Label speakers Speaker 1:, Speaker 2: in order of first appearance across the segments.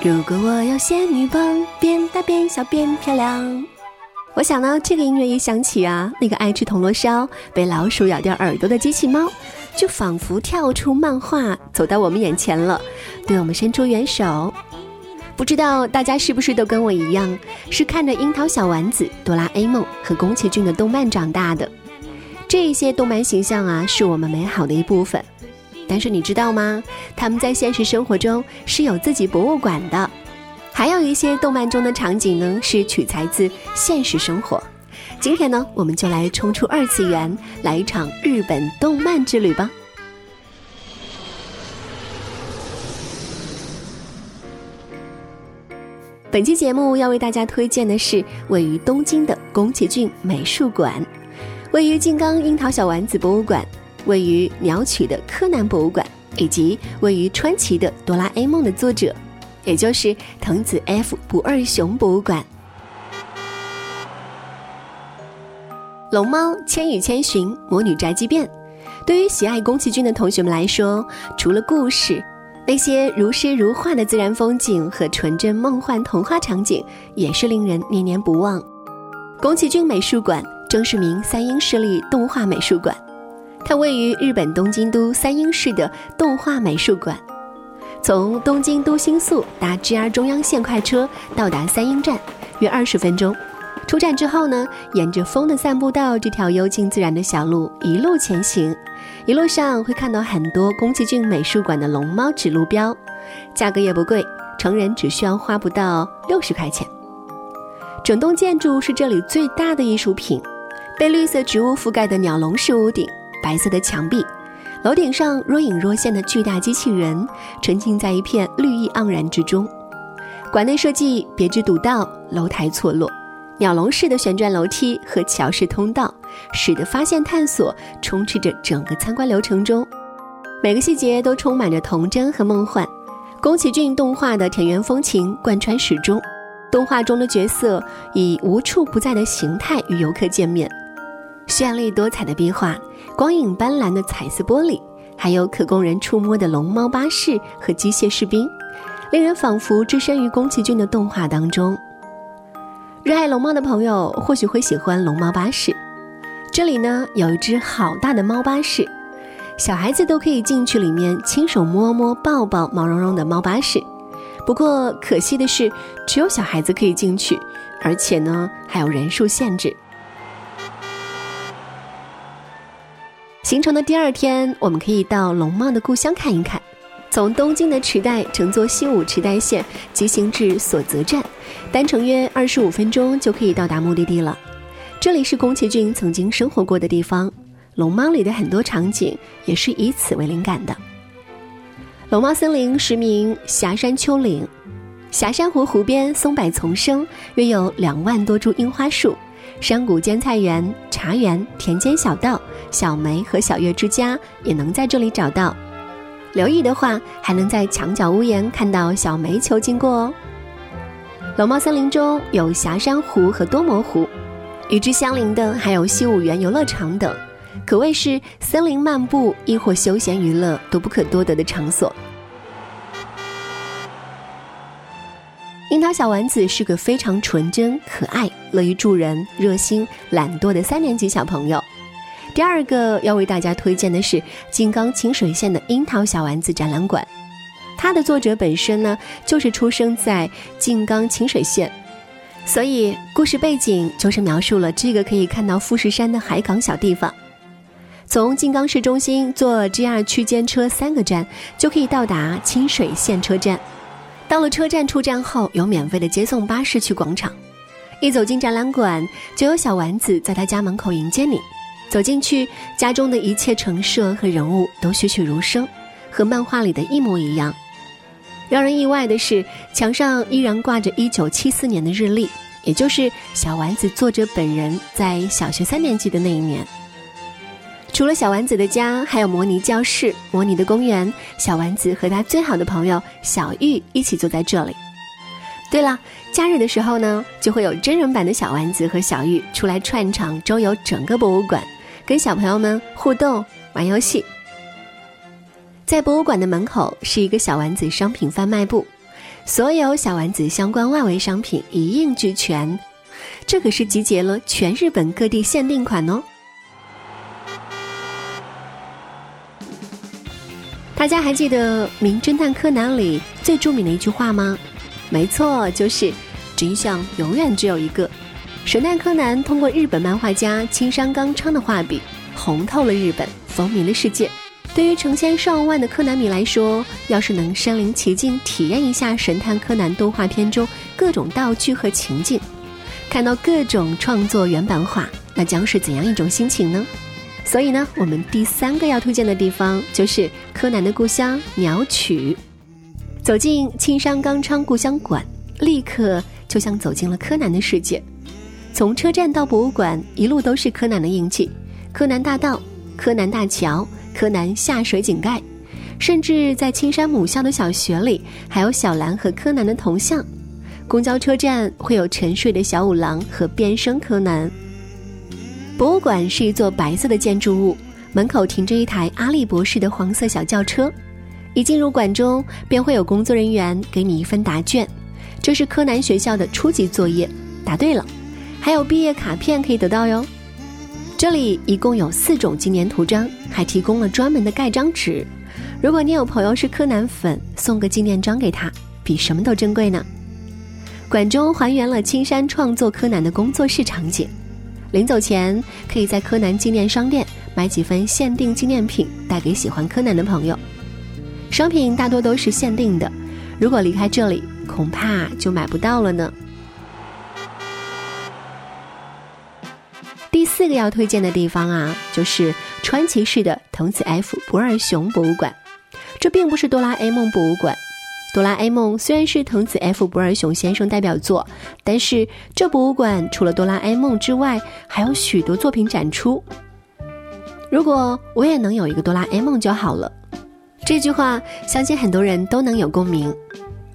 Speaker 1: 如果我有仙女棒，变大变小变漂亮。我想呢，这个音乐一响起啊，那个爱吃铜锣烧、被老鼠咬掉耳朵的机器猫，就仿佛跳出漫画，走到我们眼前了，对我们伸出援手。不知道大家是不是都跟我一样，是看着樱桃小丸子、哆啦 A 梦和宫崎骏的动漫长大的？这些动漫形象啊，是我们美好的一部分。但是你知道吗？他们在现实生活中是有自己博物馆的，还有一些动漫中的场景呢，是取材自现实生活。今天呢，我们就来冲出二次元，来一场日本动漫之旅吧。本期节目要为大家推荐的是位于东京的宫崎骏美术馆，位于静冈樱桃小丸子博物馆。位于鸟取的柯南博物馆，以及位于川崎的哆啦 A 梦的作者，也就是藤子 F 不二雄博物馆。龙猫、千与千寻、魔女宅急便，对于喜爱宫崎骏的同学们来说，除了故事，那些如诗如画的自然风景和纯真梦幻童话场景，也是令人念念不忘。宫崎骏美术馆正是名三英势力动画美术馆。它位于日本东京都三鹰市的动画美术馆。从东京都新宿搭 JR 中央线快车到达三鹰站，约二十分钟。出站之后呢，沿着风的散步道这条幽静自然的小路一路前行，一路上会看到很多宫崎骏美术馆的龙猫指路标，价格也不贵，成人只需要花不到六十块钱。整栋建筑是这里最大的艺术品，被绿色植物覆盖的鸟笼式屋顶。白色的墙壁，楼顶上若隐若现的巨大机器人，沉浸在一片绿意盎然之中。馆内设计别致独到，楼台错落，鸟笼式的旋转楼梯和桥式通道，使得发现探索充斥着整个参观流程中。每个细节都充满着童真和梦幻。宫崎骏动画的田园风情贯穿始终，动画中的角色以无处不在的形态与游客见面。绚丽多彩的壁画，光影斑斓的彩色玻璃，还有可供人触摸的龙猫巴士和机械士兵，令人仿佛置身于宫崎骏的动画当中。热爱龙猫的朋友或许会喜欢龙猫巴士，这里呢有一只好大的猫巴士，小孩子都可以进去里面亲手摸摸抱抱毛茸茸的猫巴士。不过可惜的是，只有小孩子可以进去，而且呢还有人数限制。行程的第二天，我们可以到龙猫的故乡看一看。从东京的池袋乘坐西武池袋线急行至所泽站，单程约二十五分钟就可以到达目的地了。这里是宫崎骏曾经生活过的地方，龙猫里的很多场景也是以此为灵感的。龙猫森林实名霞山丘陵，霞山湖湖边松柏丛生，约有两万多株樱花树。山谷间菜园、茶园、田间小道、小梅和小月之家也能在这里找到。留意的话，还能在墙角屋檐看到小煤球经过哦。龙猫森林中有霞山湖和多摩湖，与之相邻的还有西武园游乐场等，可谓是森林漫步亦或休闲娱乐都不可多得的场所。樱桃小丸子是个非常纯真、可爱、乐于助人、热心、懒惰的三年级小朋友。第二个要为大家推荐的是静冈清水县的樱桃小丸子展览馆，它的作者本身呢就是出生在静冈清水县。所以故事背景就是描述了这个可以看到富士山的海港小地方。从静冈市中心坐 JR 区间车三个站就可以到达清水县车站。到了车站出站后，有免费的接送巴士去广场。一走进展览馆，就有小丸子在他家门口迎接你。走进去，家中的一切陈设和人物都栩栩如生，和漫画里的一模一样。让人意外的是，墙上依然挂着1974年的日历，也就是小丸子作者本人在小学三年级的那一年。除了小丸子的家，还有模拟教室、模拟的公园。小丸子和他最好的朋友小玉一起坐在这里。对了，假日的时候呢，就会有真人版的小丸子和小玉出来串场，周游整个博物馆，跟小朋友们互动、玩游戏。在博物馆的门口是一个小丸子商品贩卖部，所有小丸子相关外围商品一应俱全，这可是集结了全日本各地限定款哦。大家还记得《名侦探柯南》里最著名的一句话吗？没错，就是真相永远只有一个。神探柯南通过日本漫画家青山刚昌的画笔，红透了日本，风靡了世界。对于成千上万的柯南迷来说，要是能身临其境体验一下《神探柯南》动画片中各种道具和情境，看到各种创作原版画，那将是怎样一种心情呢？所以呢，我们第三个要推荐的地方就是柯南的故乡鸟取。走进青山刚昌故乡馆，立刻就像走进了柯南的世界。从车站到博物馆，一路都是柯南的印记：柯南大道、柯南大桥。柯南下水井盖，甚至在青山母校的小学里，还有小兰和柯南的铜像。公交车站会有沉睡的小五郎和变身柯南。博物馆是一座白色的建筑物，门口停着一台阿笠博士的黄色小轿车。一进入馆中，便会有工作人员给你一份答卷，这是柯南学校的初级作业，答对了，还有毕业卡片可以得到哟。这里一共有四种纪念图章，还提供了专门的盖章纸。如果你有朋友是柯南粉，送个纪念章给他，比什么都珍贵呢。馆中还原了青山创作柯南的工作室场景。临走前，可以在柯南纪念商店买几份限定纪念品，带给喜欢柯南的朋友。商品大多都是限定的，如果离开这里，恐怕就买不到了呢。第四个要推荐的地方啊，就是川崎市的藤子 F 不二雄博物馆。这并不是哆啦 A 梦博物馆。哆啦 A 梦虽然是藤子 F 不二雄先生代表作，但是这博物馆除了哆啦 A 梦之外，还有许多作品展出。如果我也能有一个哆啦 A 梦就好了。这句话相信很多人都能有共鸣。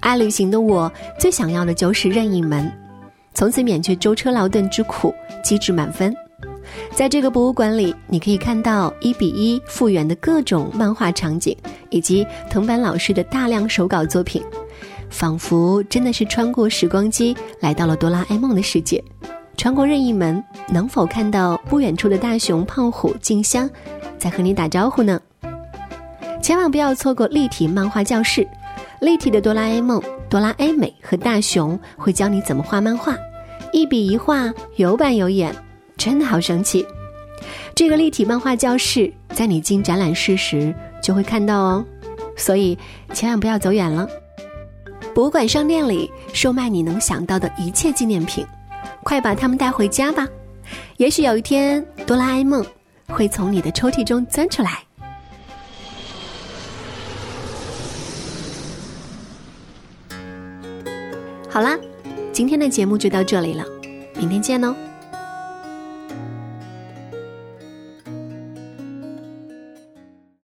Speaker 1: 爱旅行的我最想要的就是任意门，从此免去舟车劳顿之苦，机智满分。在这个博物馆里，你可以看到一比一复原的各种漫画场景，以及藤本老师的大量手稿作品，仿佛真的是穿过时光机来到了哆啦 A 梦的世界。穿过任意门，能否看到不远处的大雄、胖虎、静香在和你打招呼呢？千万不要错过立体漫画教室，立体的哆啦 A 梦、哆啦 A 美和大雄会教你怎么画漫画，一笔一画，有板有眼。真的好生气！这个立体漫画教室在你进展览室时就会看到哦，所以千万不要走远了。博物馆商店里售卖你能想到的一切纪念品，快把它们带回家吧！也许有一天，哆啦 A 梦会从你的抽屉中钻出来。好啦，今天的节目就到这里了，明天见哦。